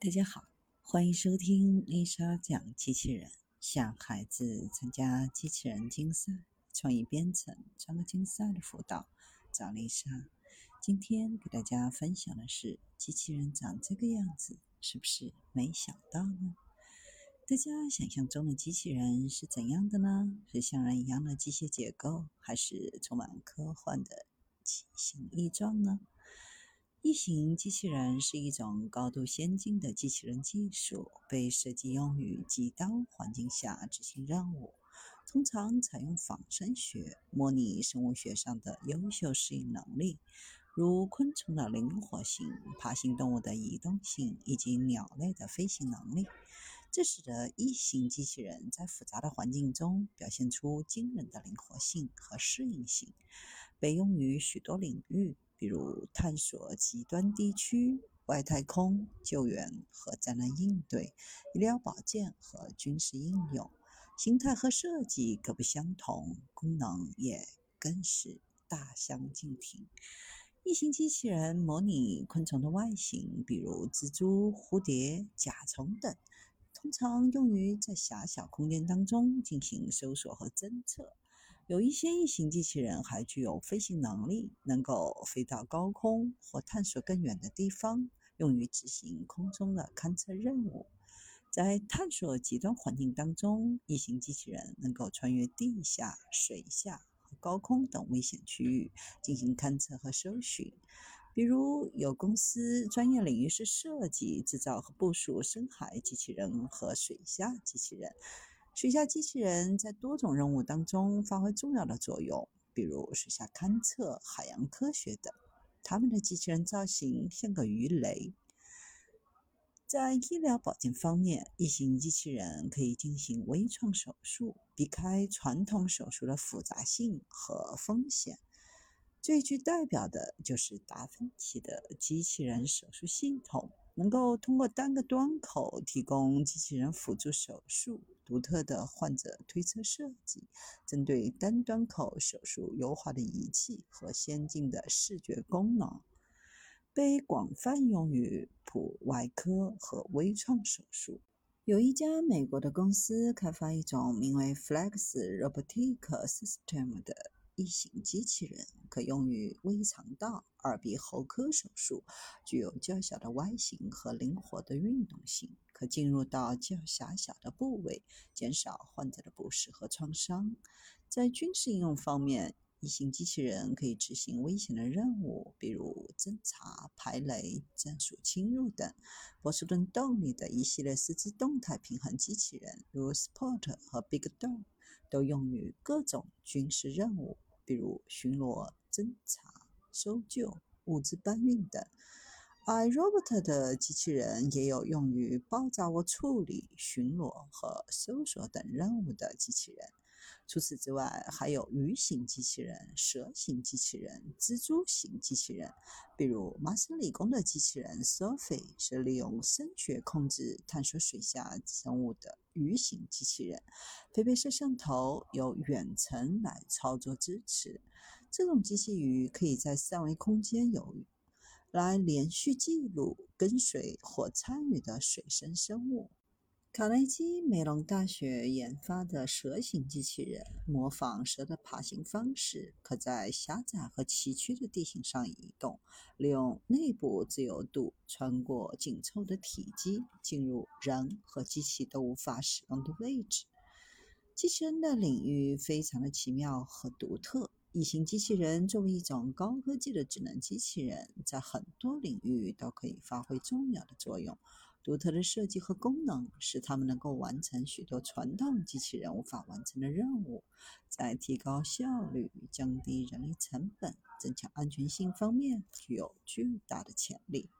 大家好，欢迎收听丽莎讲机器人。向孩子参加机器人竞赛、创意编程、创客竞赛的辅导，找丽莎。今天给大家分享的是：机器人长这个样子，是不是没想到呢？大家想象中的机器人是怎样的呢？是像人一样的机械结构，还是充满科幻的奇形异状呢？异形机器人是一种高度先进的机器人技术，被设计用于极端环境下执行任务。通常采用仿生学模拟生物学上的优秀适应能力，如昆虫的灵活性、爬行动物的移动性以及鸟类的飞行能力。这使得异形机器人在复杂的环境中表现出惊人的灵活性和适应性，被用于许多领域。比如探索极端地区、外太空救援和灾难应对、医疗保健和军事应用，形态和设计各不相同，功能也更是大相径庭。异形机器人模拟昆虫的外形，比如蜘蛛、蝴蝶、甲虫等，通常用于在狭小空间当中进行搜索和侦测。有一些异形机器人还具有飞行能力，能够飞到高空或探索更远的地方，用于执行空中的勘测任务。在探索极端环境当中，异形机器人能够穿越地下、水下和高空等危险区域进行勘测和搜寻。比如，有公司专业领域是设计、制造和部署深海机器人和水下机器人。水下机器人在多种任务当中发挥重要的作用，比如水下勘测、海洋科学等。他们的机器人造型像个鱼雷。在医疗保健方面，异形机器人可以进行微创手术，避开传统手术的复杂性和风险。最具代表的就是达芬奇的机器人手术系统。能够通过单个端口提供机器人辅助手术、独特的患者推测设计、针对单端口手术优化的仪器和先进的视觉功能，被广泛用于普外科和微创手术。有一家美国的公司开发一种名为 Flex Robotic System 的。异形机器人可用于微肠道、耳鼻喉科手术，具有较小的外形和灵活的运动性，可进入到较狭小的部位，减少患者的不适和创伤。在军事应用方面，异形机器人可以执行危险的任务，比如侦察、排雷、战术侵入等。波士顿动力的一系列四肢动态平衡机器人，如 Sport 和 Big Dog，都用于各种军事任务。比如巡逻、侦查、搜救、物资搬运等。iRobot 的机器人也有用于爆炸物处理、巡逻和搜索等任务的机器人。除此之外，还有鱼形机器人、蛇形机器人、蜘蛛型机器人。比如麻省理工的机器人 Sophie 是利用声学控制探索水下生物的鱼形机器人，配备摄像头，由远程来操作支持。这种机器鱼可以在三维空间游，来连续记录、跟随或参与的水生生物。卡内基梅隆大学研发的蛇形机器人，模仿蛇的爬行方式，可在狭窄和崎岖的地形上移动，利用内部自由度穿过紧凑的体积，进入人和机器都无法使用的位置。机器人的领域非常的奇妙和独特。异形机器人作为一种高科技的智能机器人，在很多领域都可以发挥重要的作用。独特的设计和功能使他们能够完成许多传统机器人无法完成的任务，在提高效率、降低人力成本、增强安全性方面具有巨大的潜力。